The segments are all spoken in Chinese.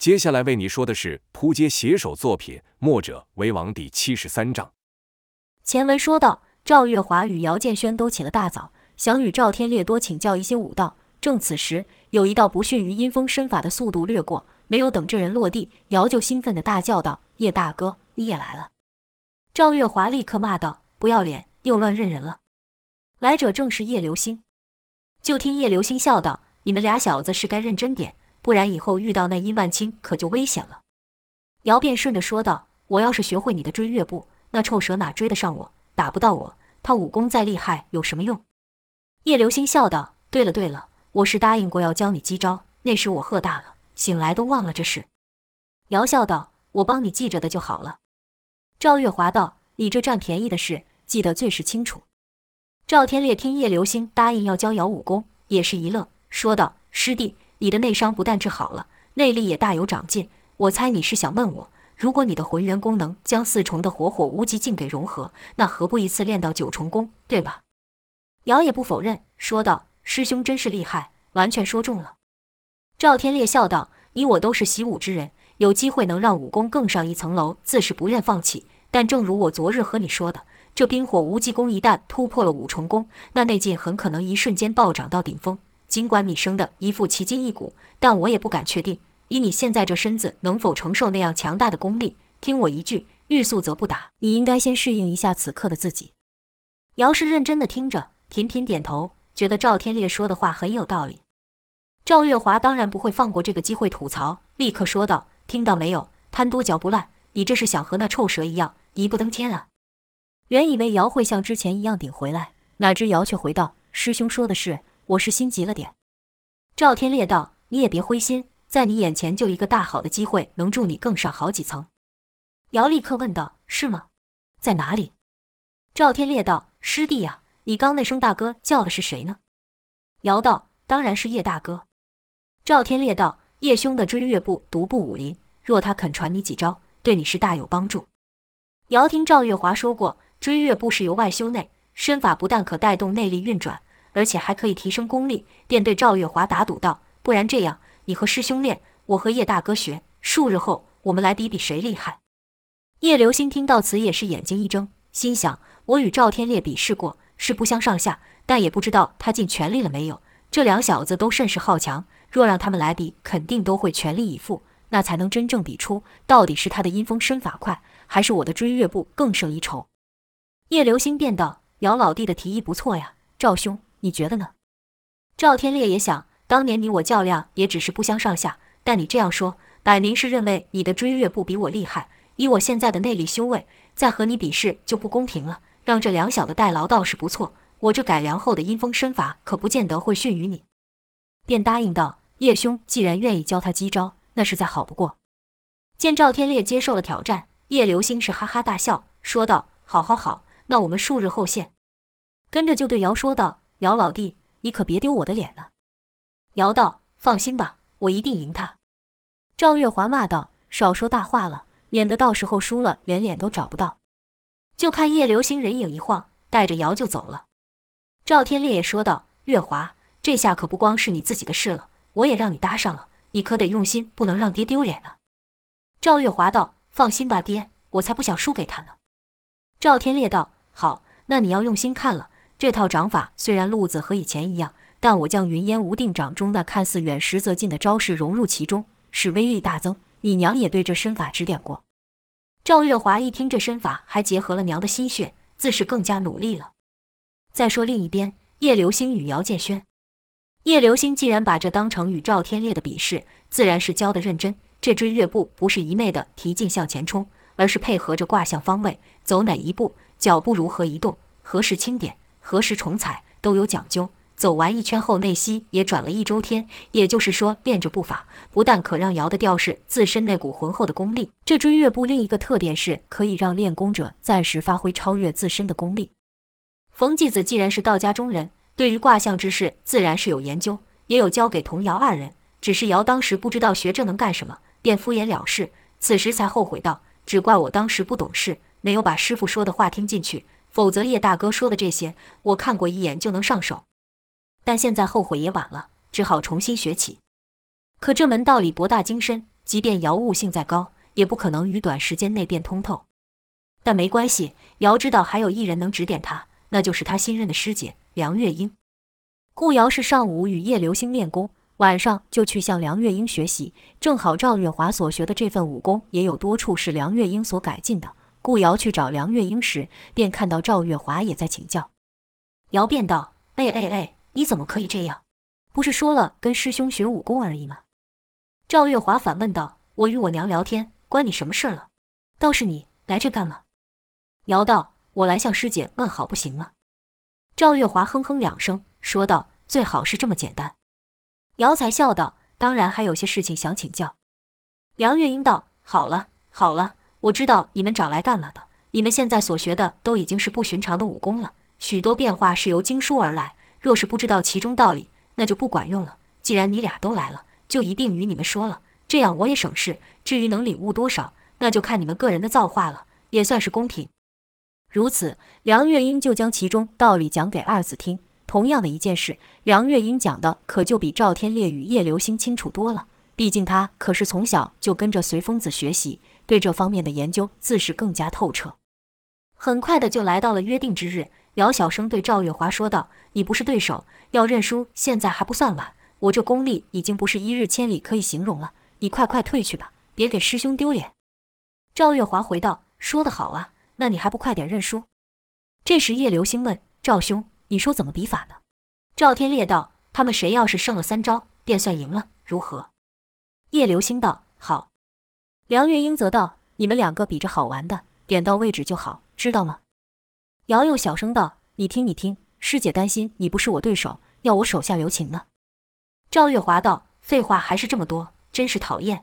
接下来为你说的是扑街写手作品《墨者为王》第七十三章。前文说到，赵月华与姚建轩都起了大早，想与赵天烈多请教一些武道。正此时，有一道不逊于阴风身法的速度掠过，没有等这人落地，姚就兴奋地大叫道：“叶大哥，你也来了！”赵月华立刻骂道：“不要脸，又乱认人了！”来者正是叶流星。就听叶流星笑道：“你们俩小子是该认真点。”不然以后遇到那殷万清可就危险了。姚便顺着说道：“我要是学会你的追月步，那臭蛇哪追得上我？打不到我，他武功再厉害有什么用？”叶流星笑道：“对了对了，我是答应过要教你几招，那时我喝大了，醒来都忘了这事。”姚笑道：“我帮你记着的就好了。”赵月华道：“你这占便宜的事，记得最是清楚。”赵天烈听叶流星答应要教姚武功，也是一愣，说道：“师弟。”你的内伤不但治好了，内力也大有长进。我猜你是想问我，如果你的浑元功能将四重的火火无极境给融合，那何不一次练到九重功，对吧？姚也不否认，说道：“师兄真是厉害，完全说中了。”赵天烈笑道：“你我都是习武之人，有机会能让武功更上一层楼，自是不愿放弃。但正如我昨日和你说的，这冰火无极功一旦突破了五重功，那内劲很可能一瞬间暴涨到顶峰。”尽管你生的一副奇筋异骨，但我也不敢确定，以你现在这身子能否承受那样强大的功力。听我一句，欲速则不达。你应该先适应一下此刻的自己。姚氏认真的听着，频频点头，觉得赵天烈说的话很有道理。赵月华当然不会放过这个机会吐槽，立刻说道：“听到没有？贪多嚼不烂，你这是想和那臭蛇一样一步登天啊？”原以为姚会像之前一样顶回来，哪知姚却回道：“师兄说的是。”我是心急了点，赵天烈道：“你也别灰心，在你眼前就一个大好的机会，能助你更上好几层。”姚立刻问道：“是吗？在哪里？”赵天烈道：“师弟呀，你刚那声大哥叫的是谁呢？”姚道：“当然是叶大哥。”赵天烈道：“叶兄的追月步独步武林，若他肯传你几招，对你是大有帮助。”姚听赵月华说过，追月步是由外修内，身法不但可带动内力运转。而且还可以提升功力，便对赵月华打赌道：“不然这样，你和师兄练，我和叶大哥学，数日后我们来比比谁厉害。”叶流星听到此也是眼睛一睁，心想：“我与赵天烈比试过，是不相上下，但也不知道他尽全力了没有。这两小子都甚是好强，若让他们来比，肯定都会全力以赴，那才能真正比出到底是他的阴风身法快，还是我的追月步更胜一筹。”叶流星便道：“姚老弟的提议不错呀，赵兄。”你觉得呢？赵天烈也想，当年你我较量也只是不相上下，但你这样说，摆明是认为你的追月步比我厉害。以我现在的内力修为，再和你比试就不公平了。让这两小的代劳倒是不错，我这改良后的阴风身法可不见得会逊于你。便答应道：“叶兄既然愿意教他几招，那是再好不过。”见赵天烈接受了挑战，叶流星是哈哈大笑，说道：“好好好，那我们数日后见。”跟着就对姚说道。姚老弟，你可别丢我的脸了。姚道：“放心吧，我一定赢他。”赵月华骂道：“少说大话了，免得到时候输了连脸都找不到。”就看叶流星人影一晃，带着姚就走了。赵天烈也说道：“月华，这下可不光是你自己的事了，我也让你搭上了，你可得用心，不能让爹丢脸了。”赵月华道：“放心吧，爹，我才不想输给他呢。”赵天烈道：“好，那你要用心看了。”这套掌法虽然路子和以前一样，但我将云烟无定掌中那看似远实则近的招式融入其中，使威力大增。你娘也对这身法指点过。赵月华一听这身法还结合了娘的心血，自是更加努力了。再说另一边，叶流星与姚建轩，叶流星既然把这当成与赵天烈的比试，自然是教的认真。这追月步不是一昧的提劲向前冲，而是配合着卦象方位，走哪一步，脚步如何移动，何时轻点。何时重踩都有讲究，走完一圈后内息也转了一周天，也就是说练着步法，不但可让瑶的调式自身那股浑厚的功力。这追月步另一个特点是可以让练功者暂时发挥超越自身的功力。冯继子既然是道家中人，对于卦象之事自然是有研究，也有教给童瑶二人。只是瑶当时不知道学这能干什么，便敷衍了事，此时才后悔道：“只怪我当时不懂事，没有把师傅说的话听进去。”否则叶大哥说的这些，我看过一眼就能上手，但现在后悔也晚了，只好重新学起。可这门道里博大精深，即便姚悟性再高，也不可能于短时间内变通透。但没关系，姚知道还有一人能指点他，那就是他新任的师姐梁月英。顾瑶是上午与叶流星练功，晚上就去向梁月英学习。正好赵月华所学的这份武功也有多处是梁月英所改进的。顾瑶去找梁月英时，便看到赵月华也在请教。瑶便道：“哎哎哎，你怎么可以这样？不是说了跟师兄学武功而已吗？”赵月华反问道：“我与我娘聊天，关你什么事了？倒是你来这干嘛？”瑶道：“我来向师姐问好，不行吗？”赵月华哼哼两声，说道：“最好是这么简单。”瑶才笑道：“当然还有些事情想请教。”梁月英道：“好了好了，我知道你们找来干了的。你们现在所学的都已经是不寻常的武功了，许多变化是由经书而来。若是不知道其中道理，那就不管用了。既然你俩都来了，就一定与你们说了，这样我也省事。至于能领悟多少，那就看你们个人的造化了，也算是公平。”如此，梁月英就将其中道理讲给二子听。同样的一件事，梁月英讲的可就比赵天烈与叶流星清楚多了。毕竟他可是从小就跟着随风子学习，对这方面的研究自是更加透彻。很快的就来到了约定之日，姚小生对赵月华说道：“你不是对手，要认输，现在还不算晚。我这功力已经不是一日千里可以形容了，你快快退去吧，别给师兄丢脸。”赵月华回道：“说得好啊。”那你还不快点认输？这时叶流星问赵兄：“你说怎么比法呢？”赵天烈道：“他们谁要是胜了三招，便算赢了，如何？”叶流星道：“好。”梁月英则道：“你们两个比着好玩的，点到为止就好，知道吗？”姚又小声道：“你听，你听，师姐担心你不是我对手，要我手下留情呢。”赵月华道：“废话还是这么多，真是讨厌。”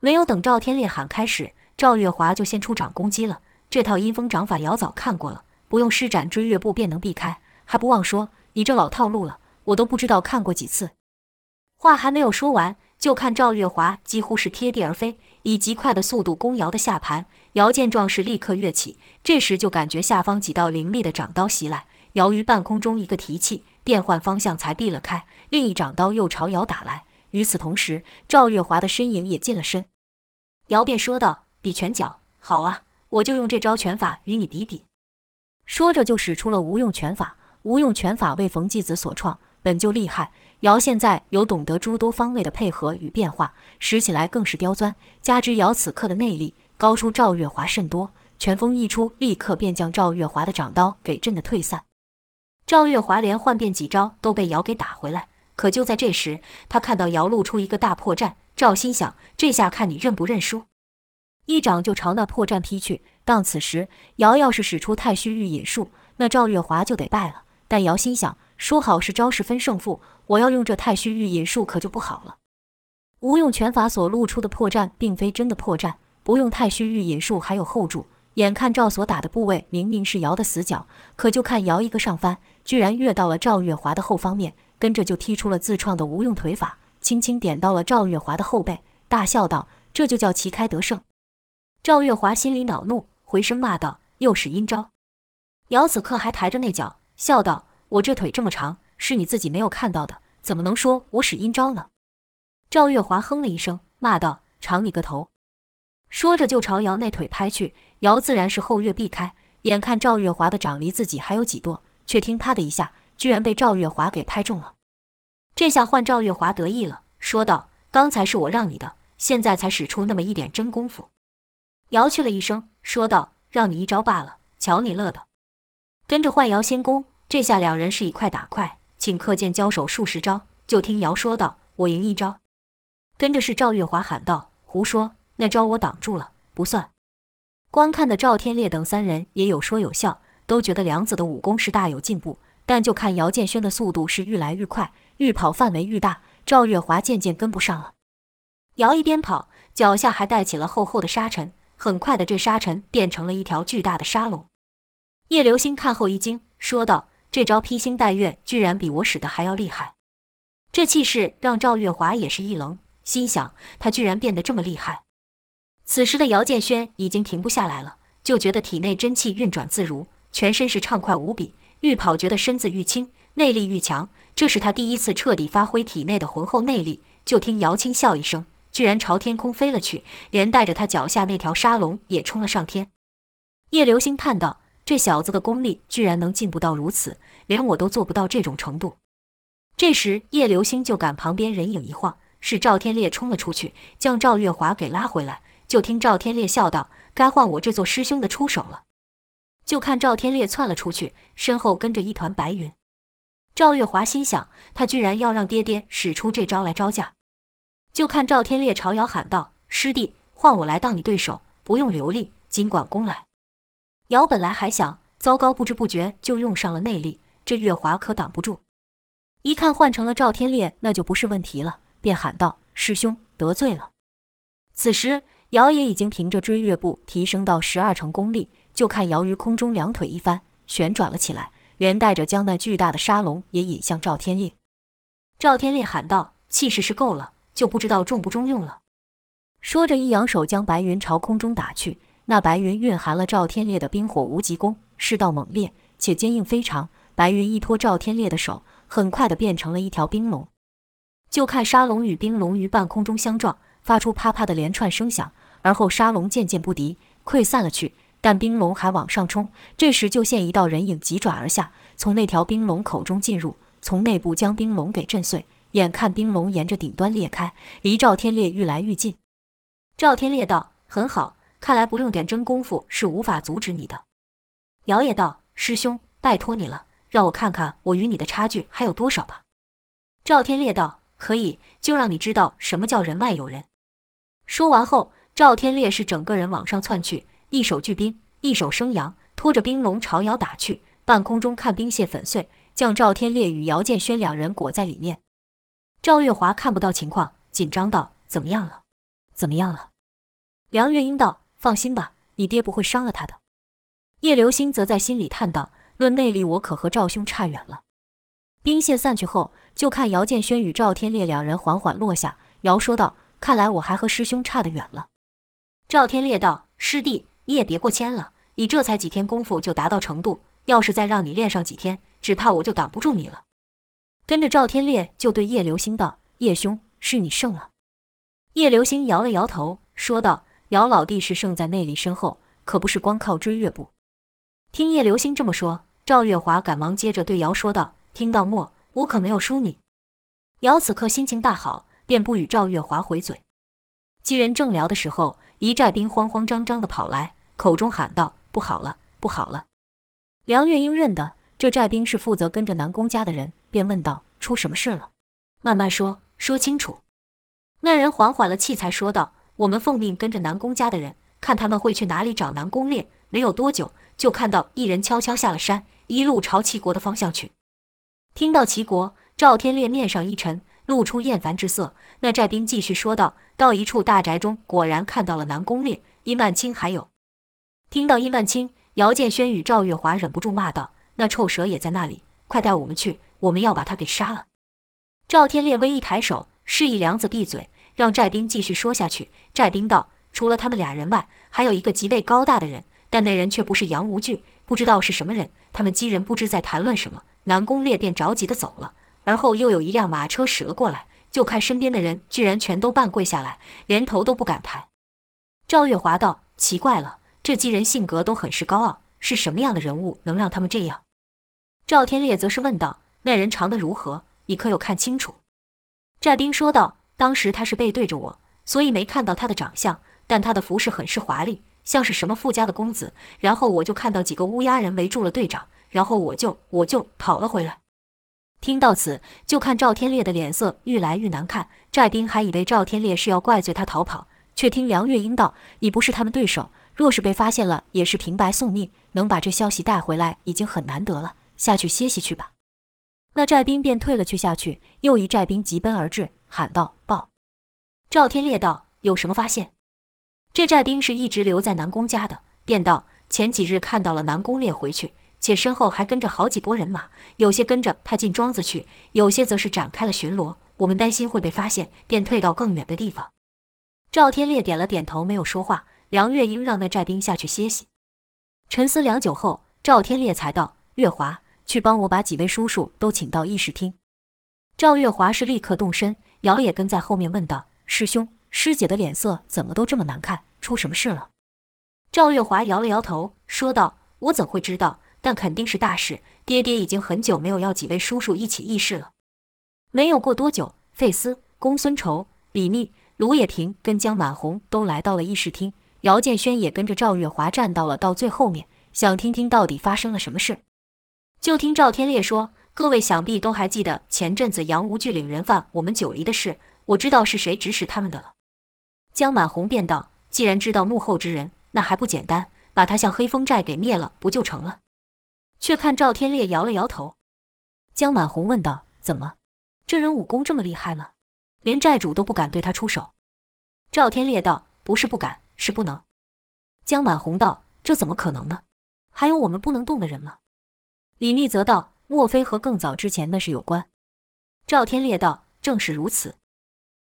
没有等赵天烈喊开始，赵月华就先出掌攻击了。这套阴风掌法，姚早看过了，不用施展追月步便能避开，还不忘说：“你这老套路了，我都不知道看过几次。”话还没有说完，就看赵月华几乎是贴地而飞，以极快的速度攻姚的下盘。姚见状势，立刻跃起，这时就感觉下方几道凌厉的掌刀袭来，姚于半空中一个提气，变换方向才避了开，另一掌刀又朝姚打来。与此同时，赵月华的身影也近了身，姚便说道：“比拳脚，好啊。”我就用这招拳法与你比比。说着就使出了无用拳法。无用拳法为冯继子所创，本就厉害。姚现在有懂得诸多方位的配合与变化，使起来更是刁钻。加之姚此刻的内力高出赵月华甚多，拳风一出，立刻便将赵月华的掌刀给震得退散。赵月华连换变几招都被姚给打回来。可就在这时，他看到姚露出一个大破绽，赵心想：这下看你认不认输。一掌就朝那破绽劈去。当此时，姚要是使出太虚御引术，那赵月华就得败了。但姚心想，说好是招式分胜负，我要用这太虚御引术可就不好了。无用拳法所露出的破绽，并非真的破绽，不用太虚御引术还有后助。眼看赵所打的部位明明是姚的死角，可就看姚一个上翻，居然跃到了赵月华的后方面，跟着就踢出了自创的无用腿法，轻轻点到了赵月华的后背，大笑道：“这就叫旗开得胜。”赵月华心里恼怒，回身骂道：“又是阴招！”姚此刻还抬着那脚，笑道：“我这腿这么长，是你自己没有看到的，怎么能说我使阴招呢？”赵月华哼了一声，骂道：“长你个头！”说着就朝姚那腿拍去。姚自然是后跃避开，眼看赵月华的掌离自己还有几跺，却听啪的一下，居然被赵月华给拍中了。这下换赵月华得意了，说道：“刚才是我让你的，现在才使出那么一点真功夫。”姚去了一声，说道：“让你一招罢了，瞧你乐的。”跟着换姚先攻，这下两人是以快打快，顷刻间交手数十招。就听姚说道：“我赢一招。”跟着是赵月华喊道：“胡说，那招我挡住了，不算。”观看的赵天烈等三人也有说有笑，都觉得梁子的武功是大有进步。但就看姚建轩的速度是愈来愈快，愈跑范围愈大，赵月华渐渐跟不上了。姚一边跑，脚下还带起了厚厚的沙尘。很快的，这沙尘变成了一条巨大的沙龙。叶流星看后一惊，说道：“这招披星戴月，居然比我使的还要厉害。”这气势让赵月华也是一愣，心想他居然变得这么厉害。此时的姚建轩已经停不下来了，就觉得体内真气运转自如，全身是畅快无比，愈跑觉得身子愈轻，内力愈强。这是他第一次彻底发挥体内的浑厚内力。就听姚青笑一声，居然朝天空飞了去，连带着他脚下那条沙龙也冲了上天。叶流星叹道：“这小子的功力居然能进步到如此，连我都做不到这种程度。”这时，叶流星就感旁边人影一晃，是赵天烈冲了出去，将赵月华给拉回来。就听赵天烈笑道：“该换我这座师兄的出手了。”就看赵天烈窜了出去，身后跟着一团白云。赵月华心想：他居然要让爹爹使出这招来招架。就看赵天烈朝尧喊道：“师弟，换我来当你对手，不用留力，尽管攻来。”瑶本来还想：糟糕，不知不觉就用上了内力，这月华可挡不住。一看换成了赵天烈，那就不是问题了，便喊道：“师兄得罪了。”此时瑶也已经凭着追月步提升到十二成功力。就看瑶于空中两腿一翻，旋转了起来，连带着将那巨大的沙龙也引向赵天烈。赵天烈喊道：“气势是够了，就不知道中不中用了。”说着，一扬手将白云朝空中打去。那白云蕴含了赵天烈的冰火无极功，势道猛烈且坚硬非常。白云一托赵天烈的手，很快的变成了一条冰龙。就看沙龙与冰龙于半空中相撞，发出啪啪的连串声响，而后沙龙渐渐不敌，溃散了去。但冰龙还往上冲，这时就现一道人影急转而下，从那条冰龙口中进入，从内部将冰龙给震碎。眼看冰龙沿着顶端裂开，离赵天烈愈来愈近。赵天烈道：“很好，看来不用点真功夫是无法阻止你的。”姚也道：“师兄，拜托你了，让我看看我与你的差距还有多少吧。”赵天烈道：“可以，就让你知道什么叫人外有人。”说完后，赵天烈是整个人往上窜去。一手聚冰，一手生阳，拖着冰龙朝姚打去。半空中看冰屑粉碎，将赵天烈与姚建轩两人裹在里面。赵月华看不到情况，紧张道：“怎么样了？怎么样了？”梁月英道：“放心吧，你爹不会伤了他的。”叶流星则在心里叹道：“论内力，我可和赵兄差远了。”兵线散去后，就看姚建轩与赵天烈两人缓缓落下。姚说道：“看来我还和师兄差得远了。”赵天烈道：“师弟。”你也别过谦了，你这才几天功夫就达到程度，要是再让你练上几天，只怕我就挡不住你了。跟着赵天烈就对叶流星道：“叶兄，是你胜了。”叶流星摇了摇头，说道：“姚老弟是胜在内力深厚，可不是光靠追月步。”听叶流星这么说，赵月华赶忙接着对姚说道：“听到没？我可没有输你。”姚此刻心情大好，便不与赵月华回嘴。几人正聊的时候，一寨兵慌慌张张地跑来。口中喊道：“不好了，不好了！”梁月英认得这寨兵是负责跟着南宫家的人，便问道：“出什么事了？慢慢说，说清楚。”那人缓缓了气，才说道：“我们奉命跟着南宫家的人，看他们会去哪里找南宫烈。没有多久，就看到一人悄悄下了山，一路朝齐国的方向去。”听到齐国，赵天烈面上一沉，露出厌烦之色。那寨兵继续说道：“到一处大宅中，果然看到了南宫烈、殷万清，还有……”听到殷万清，姚建轩与赵月华忍不住骂道：“那臭蛇也在那里！快带我们去，我们要把他给杀了！”赵天烈微一抬手，示意梁子闭嘴，让寨兵继续说下去。寨兵道：“除了他们俩人外，还有一个极为高大的人，但那人却不是杨无惧，不知道是什么人。他们几人不知在谈论什么。”南宫烈便着急地走了，而后又有一辆马车驶了过来，就看身边的人居然全都半跪下来，连头都不敢抬。赵月华道：“奇怪了。”这几人性格都很是高傲，是什么样的人物能让他们这样？赵天烈则是问道：“那人长得如何？你可有看清楚？”寨兵说道：“当时他是背对着我，所以没看到他的长相，但他的服饰很是华丽，像是什么富家的公子。然后我就看到几个乌鸦人围住了队长，然后我就我就跑了回来。”听到此，就看赵天烈的脸色愈来愈难看。寨兵还以为赵天烈是要怪罪他逃跑，却听梁月英道：“你不是他们对手。”若是被发现了，也是平白送命。能把这消息带回来，已经很难得了。下去歇息去吧。那寨兵便退了去。下去，又一寨兵急奔而至，喊道：“报！”赵天烈道：“有什么发现？”这寨兵是一直留在南宫家的，便道：“前几日看到了南宫烈回去，且身后还跟着好几拨人马，有些跟着他进庄子去，有些则是展开了巡逻。我们担心会被发现，便退到更远的地方。”赵天烈点了点头，没有说话。梁月英让那寨兵下去歇息，沉思良久后，赵天烈才道：“月华，去帮我把几位叔叔都请到议事厅。”赵月华是立刻动身，姚也跟在后面问道：“师兄，师姐的脸色怎么都这么难看？出什么事了？”赵月华摇了摇头，说道：“我怎会知道？但肯定是大事。爹爹已经很久没有要几位叔叔一起议事了。”没有过多久，费斯、公孙仇、李密、卢也平跟江满红都来到了议事厅，姚建轩也跟着赵月华站到了到最后面，想听听到底发生了什么事。就听赵天烈说：“各位想必都还记得前阵子杨无惧领人犯我们九黎的事，我知道是谁指使他们的了。”江满红便道：“既然知道幕后之人。”那还不简单，把他向黑风寨给灭了，不就成了？却看赵天烈摇了摇头。江满红问道：“怎么，这人武功这么厉害吗？连寨主都不敢对他出手？”赵天烈道：“不是不敢，是不能。”江满红道：“这怎么可能呢？还有我们不能动的人吗？”李密则道：“莫非和更早之前的事有关？”赵天烈道：“正是如此。”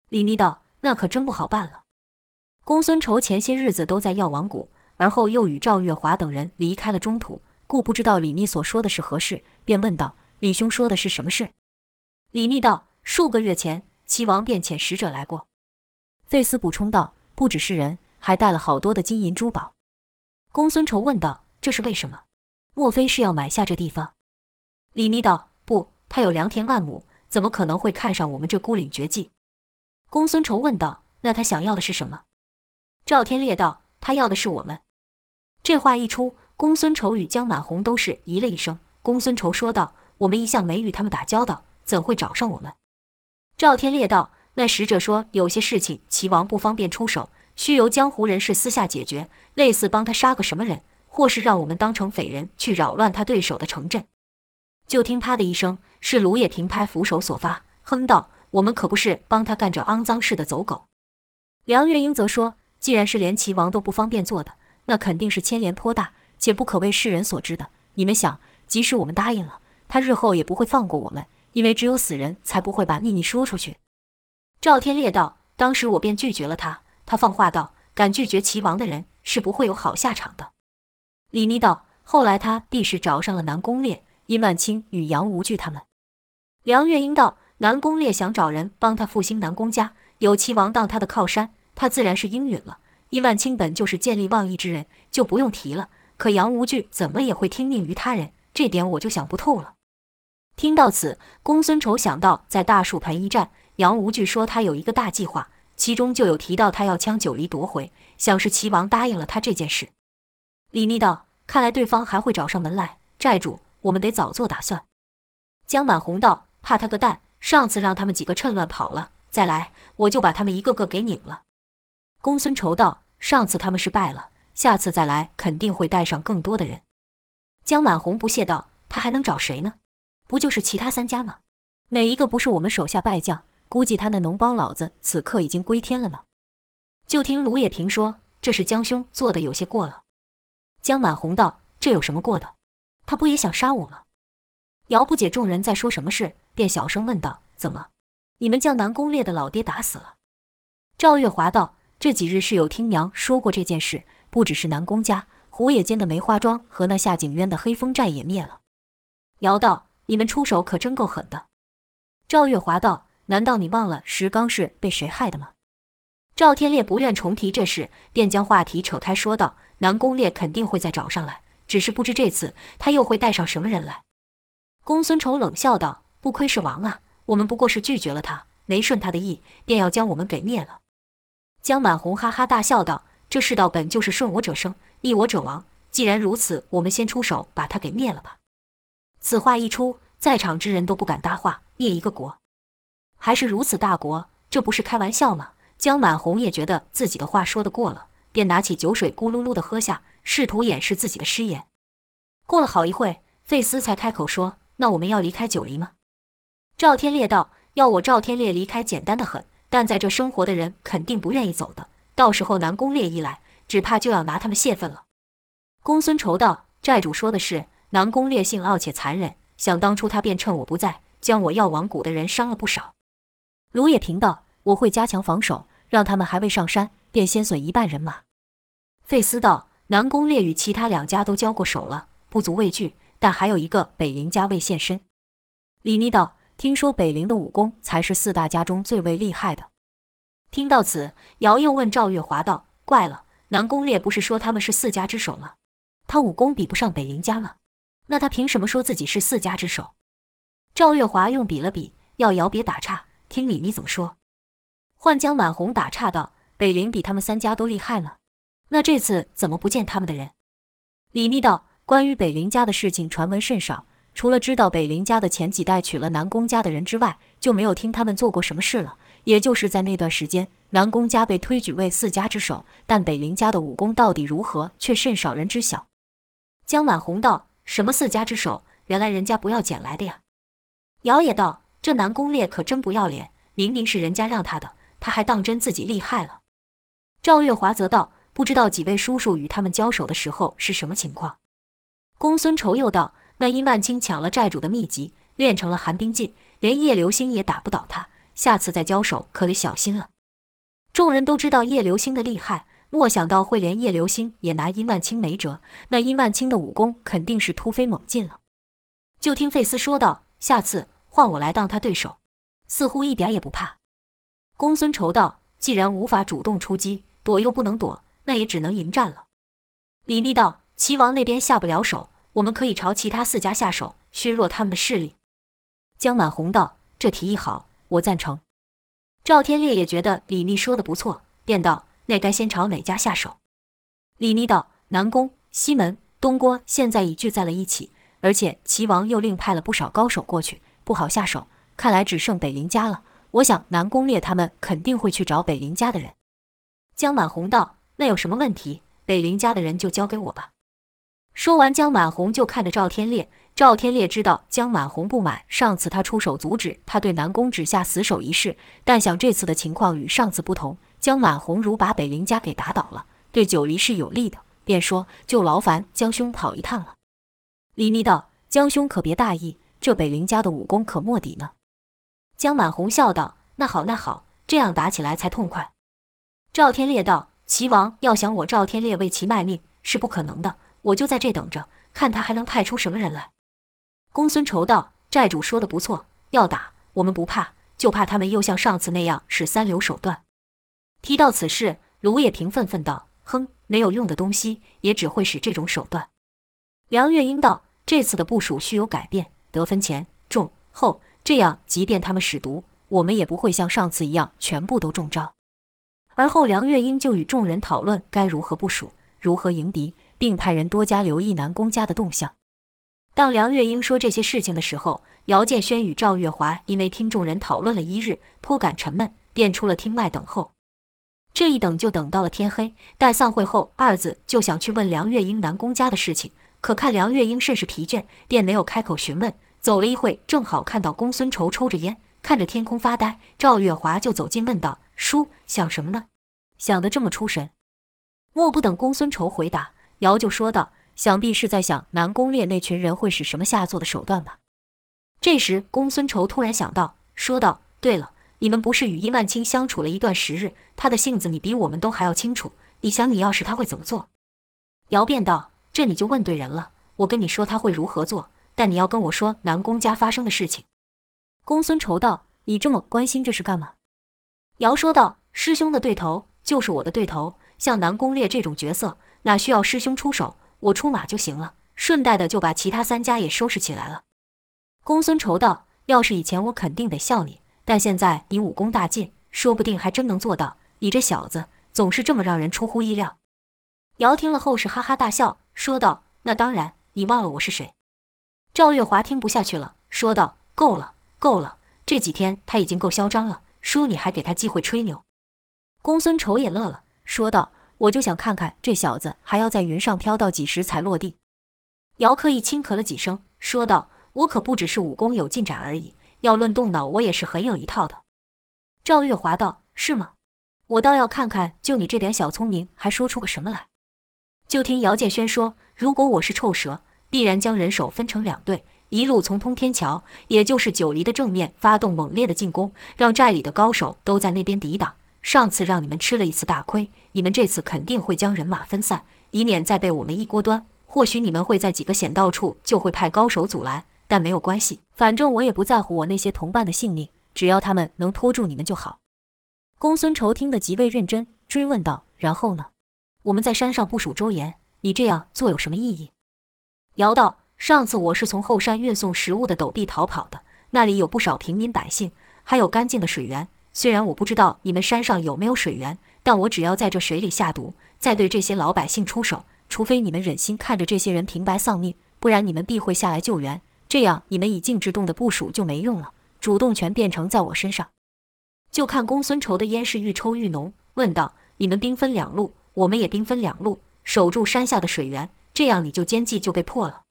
李密道：“那可真不好办了。”公孙仇前些日子都在药王谷，而后又与赵月华等人离开了中土，故不知道李密所说的是何事，便问道：“李兄说的是什么事？”李密道：“数个月前，齐王便遣使者来过。”费斯补充道：“不只是人，还带了好多的金银珠宝。”公孙仇问道：“这是为什么？莫非是要买下这地方？”李密道：“不，他有良田万亩，怎么可能会看上我们这孤岭绝迹？”公孙仇问道：“那他想要的是什么？”赵天烈道：“他要的是我们。”这话一出，公孙仇与江满红都是咦了一声。公孙仇说道：“我们一向没与他们打交道，怎会找上我们？”赵天烈道：“那使者说有些事情齐王不方便出手，需由江湖人士私下解决，类似帮他杀个什么人，或是让我们当成匪人去扰乱他对手的城镇。”就听啪的一声，是卢也平拍扶手所发，哼道：“我们可不是帮他干这肮脏事的走狗。”梁月英则说。既然是连齐王都不方便做的，那肯定是牵连颇大，且不可为世人所知的。你们想，即使我们答应了，他日后也不会放过我们，因为只有死人才不会把秘密说出去。赵天烈道：“当时我便拒绝了他。他放话道：敢拒绝齐王的人，是不会有好下场的。”李妮道：“后来他必是找上了南宫烈、殷万清与杨无惧他们。”梁月英道：“南宫烈想找人帮他复兴南宫家，有齐王当他的靠山。”他自然是应允了。殷万清本就是见利忘义之人，就不用提了。可杨无惧怎么也会听命于他人？这点我就想不透了。听到此，公孙仇想到在大树盆一战，杨无惧说他有一个大计划，其中就有提到他要将九黎夺回，想是齐王答应了他这件事。李密道：“看来对方还会找上门来，寨主，我们得早做打算。”江满红道：“怕他个蛋！上次让他们几个趁乱跑了，再来我就把他们一个个给拧了。”公孙仇道：“上次他们是败了，下次再来肯定会带上更多的人。”江满红不屑道：“他还能找谁呢？不就是其他三家吗？哪一个不是我们手下败将？估计他那农帮老子此刻已经归天了呢。”就听卢也平说：“这是江兄做的有些过了。”江满红道：“这有什么过的？他不也想杀我吗？”姚不解众人在说什么事，便小声问道：“怎么？你们将南宫烈的老爹打死了？”赵月华道。这几日是有听娘说过这件事，不只是南宫家，胡野间的梅花庄和那夏景渊的黑风寨也灭了。姚道：“你们出手可真够狠的。”赵月华道：“难道你忘了石刚是被谁害的吗？”赵天烈不愿重提这事，便将话题扯开，说道：“南宫烈肯定会再找上来，只是不知这次他又会带上什么人来。”公孙丑冷笑道：“不亏是王啊，我们不过是拒绝了他，没顺他的意，便要将我们给灭了。”江满红哈哈大笑道：“这世道本就是顺我者生，逆我者亡。既然如此，我们先出手把他给灭了吧。”此话一出，在场之人都不敢搭话。灭一个国，还是如此大国，这不是开玩笑吗？江满红也觉得自己的话说得过了，便拿起酒水咕噜噜地喝下，试图掩饰自己的失言。过了好一会，费斯才开口说：“那我们要离开九黎吗？”赵天烈道：“要我赵天烈离开，简单得很。”但在这生活的人肯定不愿意走的，到时候南宫烈一来，只怕就要拿他们泄愤了。公孙仇道：“寨主说的是，南宫烈性傲且残忍，想当初他便趁我不在，将我药王谷的人伤了不少。”卢也平道：“我会加强防守，让他们还未上山，便先损一半人马。”费斯道：“南宫烈与其他两家都交过手了，不足畏惧，但还有一个北陵家未现身。”李妮道。听说北陵的武功才是四大家中最为厉害的。听到此，姚又问赵月华道：“怪了，南宫烈不是说他们是四家之首吗？他武功比不上北陵家吗？那他凭什么说自己是四家之首？”赵月华用比了比，要姚别打岔，听李妮怎么说。换江满红打岔道：“北陵比他们三家都厉害了，那这次怎么不见他们的人？”李密道：“关于北林家的事情传闻甚少，除了知道北林家的前几代娶了南宫家的人之外，就没有听他们做过什么事了。”也就是在那段时间，南宫家被推举为四家之首，但北林家的武功到底如何，却甚少人知晓。江满红道：“什么四家之首？原来人家不要捡来的呀！”姚也道：“这南宫烈可真不要脸，明明是人家让他的，他还当真自己厉害了。”赵月华则道：“不知道几位叔叔与他们交手的时候是什么情况？”公孙仇又道：“那殷万清抢了寨主的秘籍，练成了寒冰劲，连叶流星也打不倒他。”下次再交手可得小心了。众人都知道叶流星的厉害，莫想到会连叶流星也拿殷万清没辙。那殷万清的武功肯定是突飞猛进了。就听费斯说道：“下次换我来当他对手，似乎一点也不怕。”公孙仇道：“既然无法主动出击，躲又不能躲，那也只能迎战了。”李密道：“齐王那边下不了手，我们可以朝其他四家下手，削弱他们的势力。”江满红道：“这提议好。”我赞成，赵天烈也觉得李密说的不错，便道：“那该先朝哪家下手？”李密道：“南宫、西门、东郭现在已聚在了一起，而且齐王又另派了不少高手过去，不好下手。看来只剩北陵家了。我想南宫烈他们肯定会去找北陵家的人。”江满红道：“那有什么问题？北林家的人就交给我吧。”说完，江满红就看着赵天烈。赵天烈知道江满红不满上次他出手阻止他对南宫只下死手一事，但想这次的情况与上次不同，江满红如把北林家给打倒了，对九黎是有利的，便说就劳烦江兄跑一趟了。李密道：“江兄可别大意，这北林家的武功可没底呢。”江满红笑道：“那好，那好，这样打起来才痛快。”赵天烈道：“齐王要想我赵天烈为其卖命是不可能的，我就在这等着，看他还能派出什么人来。”公孙仇道：“寨主说的不错，要打我们不怕，就怕他们又像上次那样使三流手段。”提到此事，卢也平愤愤道：“哼，没有用的东西，也只会使这种手段。”梁月英道：“这次的部署需有改变，得分前、中、后，这样即便他们使毒，我们也不会像上次一样全部都中招。”而后梁月英就与众人讨论该如何部署，如何迎敌，并派人多加留意南宫家的动向。当梁月英说这些事情的时候，姚建轩与赵月华因为听众人讨论了一日，颇感沉闷，便出了厅外等候。这一等就等到了天黑。待散会后，二子就想去问梁月英南宫家的事情，可看梁月英甚是疲倦，便没有开口询问。走了一会，正好看到公孙仇抽着烟，看着天空发呆。赵月华就走近问道：“叔，想什么呢？想得这么出神？”莫不等公孙仇回答，姚就说道。想必是在想南宫烈那群人会使什么下作的手段吧。这时，公孙仇突然想到，说道：“对了，你们不是与殷万清相处了一段时日，他的性子你比我们都还要清楚。你想，你要是他会怎么做？”姚便道：“这你就问对人了。我跟你说他会如何做，但你要跟我说南宫家发生的事情。”公孙仇道：“你这么关心这事干嘛？”姚说道：“师兄的对头就是我的对头，像南宫烈这种角色，哪需要师兄出手？”我出马就行了，顺带的就把其他三家也收拾起来了。公孙仇道：“要是以前我肯定得笑你，但现在你武功大进，说不定还真能做到。你这小子总是这么让人出乎意料。”姚听了后是哈哈大笑，说道：“那当然，你忘了我是谁？”赵月华听不下去了，说道：“够了，够了，这几天他已经够嚣张了，说你还给他机会吹牛。”公孙丑也乐了，说道。我就想看看这小子还要在云上飘到几时才落地。姚克义轻咳了几声，说道：“我可不只是武功有进展而已，要论动脑，我也是很有一套的。”赵月华道：“是吗？我倒要看看，就你这点小聪明，还说出个什么来？”就听姚建轩说：“如果我是臭蛇，必然将人手分成两队，一路从通天桥，也就是九黎的正面发动猛烈的进攻，让寨里的高手都在那边抵挡。”上次让你们吃了一次大亏，你们这次肯定会将人马分散，以免再被我们一锅端。或许你们会在几个险道处就会派高手阻拦，但没有关系，反正我也不在乎我那些同伴的性命，只要他们能拖住你们就好。公孙仇听得极为认真，追问道：“然后呢？我们在山上部署周延，你这样做有什么意义？”尧道：“上次我是从后山运送食物的陡壁逃跑的，那里有不少平民百姓，还有干净的水源。虽然我不知道你们山上有没有水源，但我只要在这水里下毒，再对这些老百姓出手，除非你们忍心看着这些人平白丧命，不然你们必会下来救援。这样你们以静制动的部署就没用了，主动权变成在我身上。”就看公孙仇的烟是愈抽愈浓，问道：“你们兵分两路，我们也兵分两路，守住山下的水源。”这样你就奸计就被破了。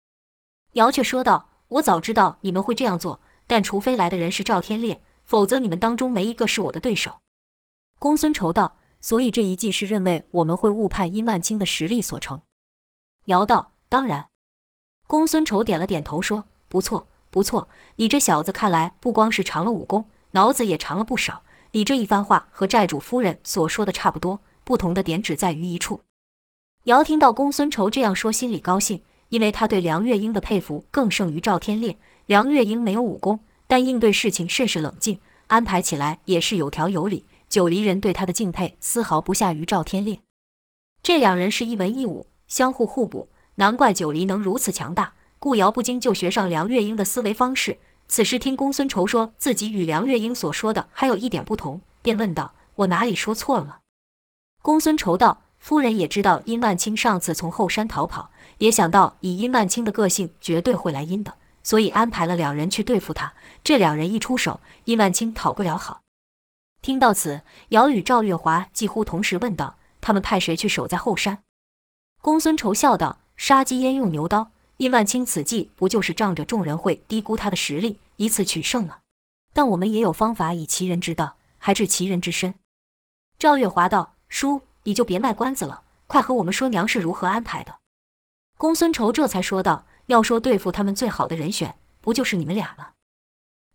尧却说道：“我早知道你们会这样做，但除非来的人是赵天烈，否则你们当中没一个是我的对手。”公孙仇道：“所以这一计是认为我们会误判殷万清的实力所成。”尧道：“当然。”公孙仇点了点头说：“不错，不错，你这小子看来不光是长了武功，脑子也长了不少。你这一番话和寨主夫人所说的差不多，不同的点只在于一处。”尧听到公孙仇这样说，心里高兴，因为他对梁月英的佩服更胜于赵天烈。梁月英没有武功，但应对事情甚是冷静，安排起来也是有条有理。九黎人对他的敬佩丝毫不下于赵天烈。这两人是一文一武，相互互补，难怪九黎能如此强大。顾瑶不禁就学上梁月英的思维方式。此时听公孙仇说自己与梁月英所说的还有一点不同，便问道：“我哪里说错了？”公孙仇道。夫人也知道殷万清上次从后山逃跑，也想到以殷万清的个性绝对会来阴的，所以安排了两人去对付他。这两人一出手，殷万清讨不了好。听到此，姚与赵月华几乎同时问道：“他们派谁去守在后山？”公孙仇笑道：“杀鸡焉用牛刀？殷万清此计不就是仗着众人会低估他的实力，以此取胜吗？但我们也有方法以其人之道，还治其人之身。”赵月华道：“叔。”你就别卖关子了，快和我们说娘是如何安排的。公孙仇这才说道：“要说对付他们最好的人选，不就是你们俩吗？”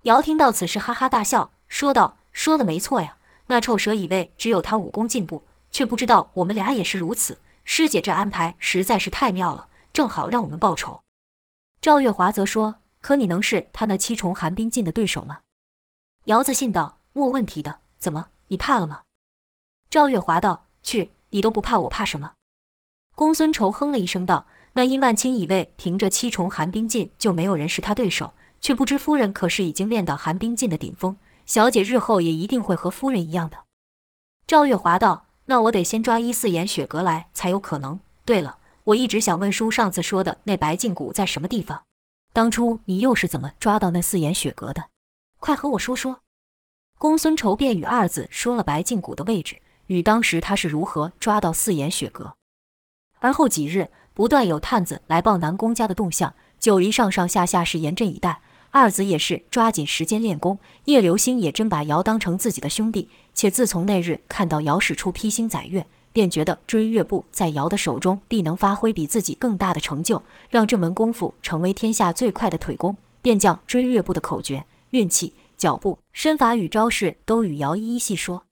尧听到此事，哈哈大笑，说道：“说的没错呀，那臭蛇以为只有他武功进步，却不知道我们俩也是如此。师姐这安排实在是太妙了，正好让我们报仇。”赵月华则说：“可你能是他那七重寒冰劲的对手吗？”尧自信道：“没问题的。怎么，你怕了吗？”赵月华道。去，你都不怕，我怕什么？公孙仇哼了一声道：“那殷万清以为凭着七重寒冰劲就没有人是他对手，却不知夫人可是已经练到寒冰劲的顶峰。小姐日后也一定会和夫人一样的。”赵月华道：“那我得先抓一四眼雪阁来才有可能。对了，我一直想问叔，上次说的那白净谷在什么地方？当初你又是怎么抓到那四眼雪阁的？快和我说说。”公孙仇便与二子说了白净谷的位置。与当时他是如何抓到四眼雪阁，而后几日不断有探子来报南宫家的动向，九黎上上下下是严阵以待。二子也是抓紧时间练功，叶流星也真把尧当成自己的兄弟。且自从那日看到尧使出披星斩月，便觉得追月步在尧的手中必能发挥比自己更大的成就，让这门功夫成为天下最快的腿功。便将追月步的口诀、运气、脚步、身法与招式都与尧一一细说。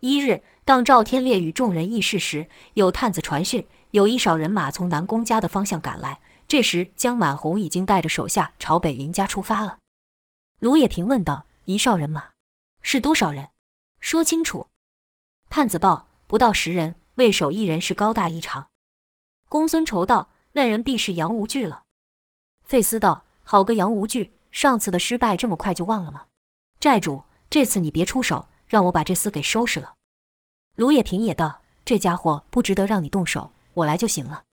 一日，当赵天烈与众人议事时，有探子传讯，有一少人马从南宫家的方向赶来。这时，江满红已经带着手下朝北林家出发了。卢也平问道：“一少人马，是多少人？说清楚。”探子报：“不到十人，为首一人是高大异常。”公孙仇道：“那人必是杨无惧了。”费斯道：“好个杨无惧，上次的失败这么快就忘了吗？”寨主，这次你别出手。让我把这厮给收拾了。卢也平也道：“这家伙不值得让你动手，我来就行了。”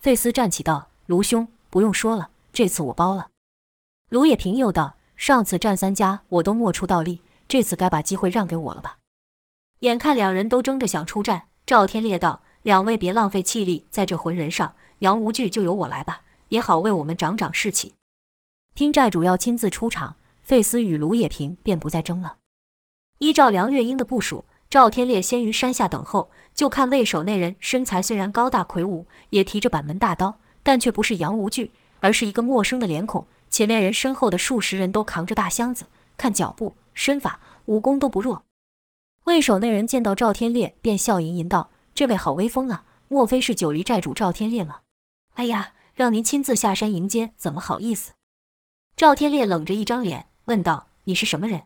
费斯站起道：“卢兄，不用说了，这次我包了。”卢也平又道：“上次战三家我都没出到力，这次该把机会让给我了吧？”眼看两人都争着想出战，赵天烈道：“两位别浪费气力在这浑人上，杨无惧就由我来吧，也好为我们长长士气。”听寨主要亲自出场，费斯与卢也平便不再争了。依照梁月英的部署，赵天烈先于山下等候。就看为首那人身材虽然高大魁梧，也提着板门大刀，但却不是杨无惧，而是一个陌生的脸孔。且那人身后的数十人都扛着大箱子，看脚步、身法、武功都不弱。为首那人见到赵天烈，便笑吟吟道：“这位好威风啊，莫非是九黎寨主赵天烈吗？”“哎呀，让您亲自下山迎接，怎么好意思？”赵天烈冷着一张脸问道：“你是什么人？”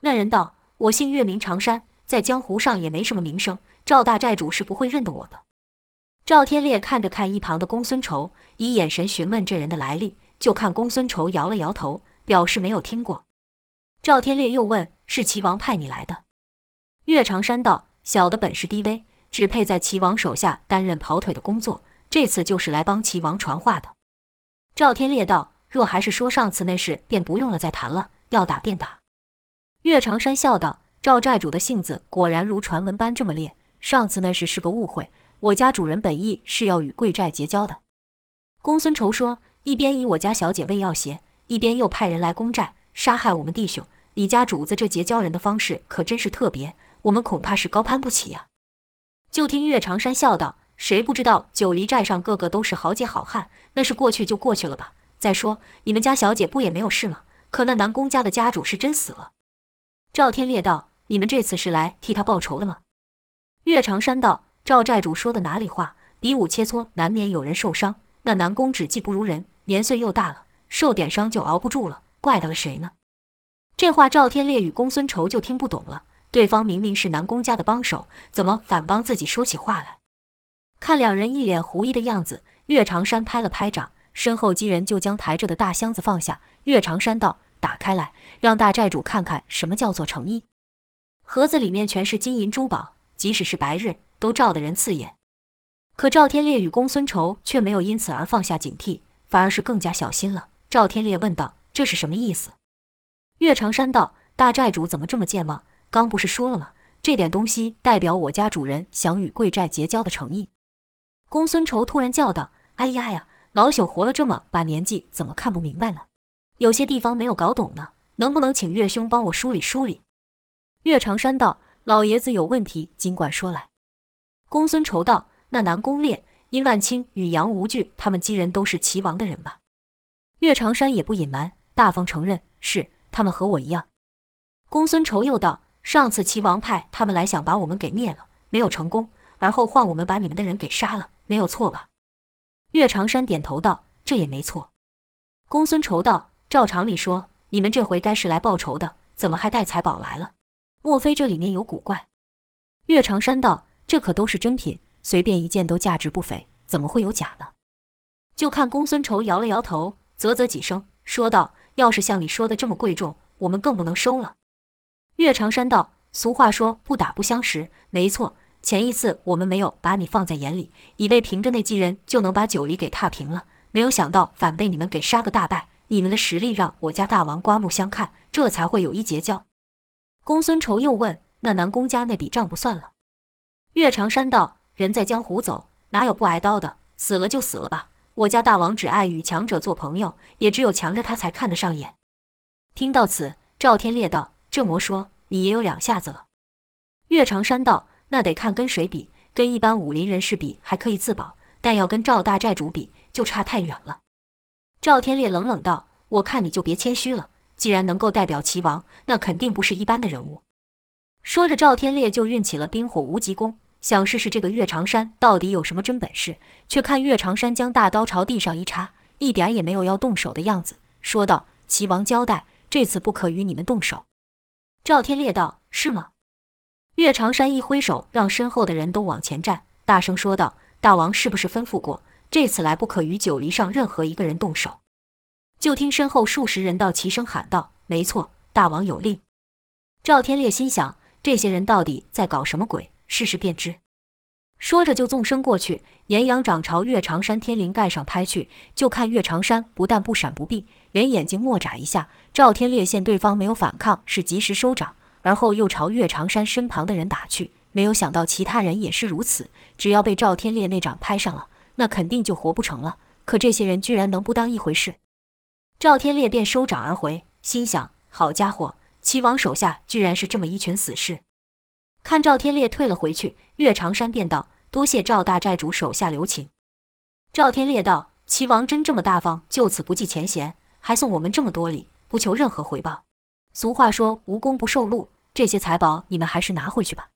那人道。我姓岳，名长山，在江湖上也没什么名声，赵大寨主是不会认得我的。”赵天烈看着看一旁的公孙仇，以眼神询问这人的来历，就看公孙仇摇了摇头，表示没有听过。赵天烈又问：“是齐王派你来的？”岳长山道：“小的本事低微，只配在齐王手下担任跑腿的工作，这次就是来帮齐王传话的。”赵天烈道：“若还是说上次那事，便不用了再谈了，要打便打。”岳长山笑道：“赵寨主的性子果然如传闻般这么烈，上次那事是个误会。”我家主人本意是要与贵寨结交的。公孙仇说：“一边以我家小姐为要挟，一边又派人来攻寨，杀害我们弟兄。李家主子这结交人的方式可真是特别，我们恐怕是高攀不起呀。”就听岳长山笑道：“谁不知道九黎寨上个个都是豪杰好汉？那是过去就过去了吧。再说你们家小姐不也没有事吗？可那南宫家的家主是真死了。”赵天烈道：“你们这次是来替他报仇的吗？”岳长山道。赵寨主说的哪里话？比武切磋，难免有人受伤。那南宫只技不如人，年岁又大了，受点伤就熬不住了，怪得了谁呢？这话赵天烈与公孙仇就听不懂了。对方明明是南宫家的帮手，怎么反帮自己说起话来？看两人一脸狐疑的样子，岳长山拍了拍掌，身后几人就将抬着的大箱子放下。岳长山道：“打开来，让大寨主看看什么叫做诚意。”盒子里面全是金银珠宝，即使是白日。都照得人刺眼，可赵天烈与公孙仇却没有因此而放下警惕，反而是更加小心了。赵天烈问道：“这是什么意思？”岳长山道：“大寨主怎么这么健忘？刚不是说了吗？这点东西代表我家主人想与贵寨结交的诚意。”公孙仇突然叫道：“哎呀呀，老朽活了这么把年纪，怎么看不明白呢？有些地方没有搞懂呢，能不能请岳兄帮我梳理梳理？”岳长山道：“老爷子有问题，尽管说来。”公孙仇道：“那南宫烈、殷万清与杨无惧，他们几人都是齐王的人吧？”岳长山也不隐瞒，大方承认是他们和我一样。公孙仇又道：“上次齐王派他们来，想把我们给灭了，没有成功，而后换我们把你们的人给杀了，没有错吧？”岳长山点头道：“这也没错。”公孙仇道：“照常理说，你们这回该是来报仇的，怎么还带财宝来了？莫非这里面有古怪？”岳长山道。这可都是真品，随便一件都价值不菲，怎么会有假的？就看公孙仇摇了摇头，啧啧几声，说道：“要是像你说的这么贵重，我们更不能收了。”岳长山道：“俗话说不打不相识，没错。前一次我们没有把你放在眼里，以为凭着那几人就能把九黎给踏平了，没有想到反被你们给杀个大败。你们的实力让我家大王刮目相看，这才会有意结交。”公孙仇又问：“那南宫家那笔账不算了？”岳长山道：“人在江湖走，哪有不挨刀的？死了就死了吧。我家大王只爱与强者做朋友，也只有强着他才看得上眼。”听到此，赵天烈道：“这么说，你也有两下子了？”岳长山道：“那得看跟谁比。跟一般武林人士比还可以自保，但要跟赵大寨主比，就差太远了。”赵天烈冷冷道：“我看你就别谦虚了。既然能够代表齐王，那肯定不是一般的人物。”说着，赵天烈就运起了冰火无极功。想试试这个岳长山到底有什么真本事，却看岳长山将大刀朝地上一插，一点也没有要动手的样子，说道：“齐王交代，这次不可与你们动手。”赵天烈道：“是吗？”岳长山一挥手，让身后的人都往前站，大声说道：“大王是不是吩咐过，这次来不可与九黎上任何一个人动手？”就听身后数十人道齐声喊道：“没错，大王有令。”赵天烈心想：这些人到底在搞什么鬼？试试便知。说着，就纵身过去，炎阳掌朝岳长山天灵盖上拍去。就看岳长山不但不闪不避，连眼睛莫眨一下。赵天烈见对方没有反抗，是及时收掌，而后又朝岳长山身旁的人打去。没有想到其他人也是如此，只要被赵天烈那掌拍上了，那肯定就活不成了。可这些人居然能不当一回事？赵天烈便收掌而回，心想：好家伙，齐王手下居然是这么一群死士。看赵天烈退了回去，岳长山便道：“多谢赵大寨主手下留情。”赵天烈道：“齐王真这么大方，就此不计前嫌，还送我们这么多礼，不求任何回报。俗话说无功不受禄，这些财宝你们还是拿回去吧。”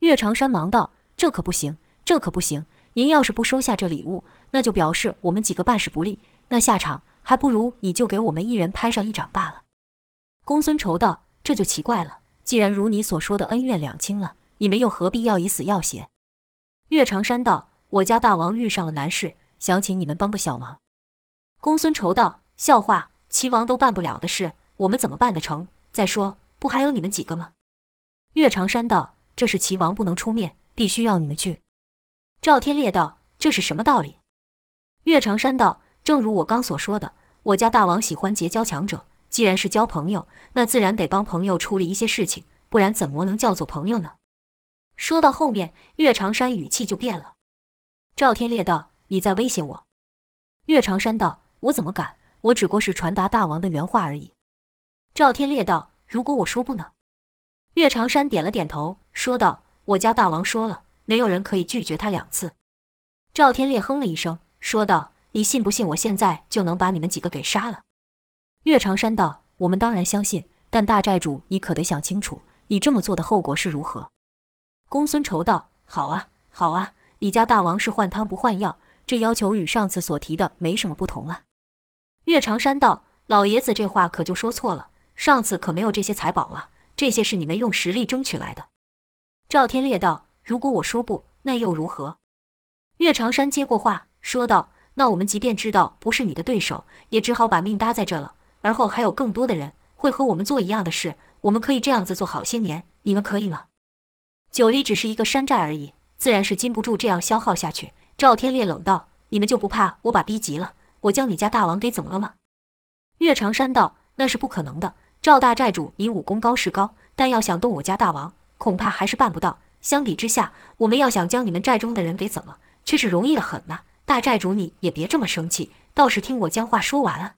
岳长山忙道：“这可不行，这可不行！您要是不收下这礼物，那就表示我们几个办事不力，那下场还不如你就给我们一人拍上一掌罢了。”公孙仇道：“这就奇怪了。”既然如你所说的恩怨两清了，你们又何必要以死要挟？”岳长山道：“我家大王遇上了难事，想请你们帮个小忙。”公孙仇道：“笑话，齐王都办不了的事，我们怎么办得成？再说，不还有你们几个吗？”岳长山道：“这是齐王不能出面，必须要你们去。”赵天烈道：“这是什么道理？”岳长山道：“正如我刚所说的，我家大王喜欢结交强者，既然是交朋友，那自然得帮朋友处理一些事情，不然怎么能叫做朋友呢？”说到后面，岳长山语气就变了。赵天烈道：“你在威胁我？”岳长山道：“我怎么敢？我只不过是传达大王的原话而已。”赵天烈道：“如果我说不呢？”岳长山点了点头，说道：“我家大王说了，没有人可以拒绝他两次。”赵天烈哼了一声，说道：“你信不信我现在就能把你们几个给杀了？”岳长山道：“我们当然相信，但大寨主，你可得想清楚，你这么做的后果是如何。”公孙仇道：“好啊，好啊，你家大王是换汤不换药，这要求与上次所提的没什么不同了。”岳长山道：“老爷子这话可就说错了，上次可没有这些财宝啊，这些是你们用实力争取来的。”赵天烈道：“如果我说不，那又如何？”岳长山接过话，说道：“那我们即便知道不是你的对手，也只好把命搭在这了。而后还有更多的人会和我们做一样的事，我们可以这样子做好些年，你们可以吗？”九黎只是一个山寨而已，自然是禁不住这样消耗下去。赵天烈冷道：“你们就不怕我把逼急了，我将你家大王给怎么了吗？”岳长山道：“那是不可能的。赵大寨主，你武功高是高，但要想动我家大王，恐怕还是办不到。相比之下，我们要想将你们寨中的人给怎么，却是容易得很呐。大寨主，你也别这么生气，倒是听我将话说完啊。”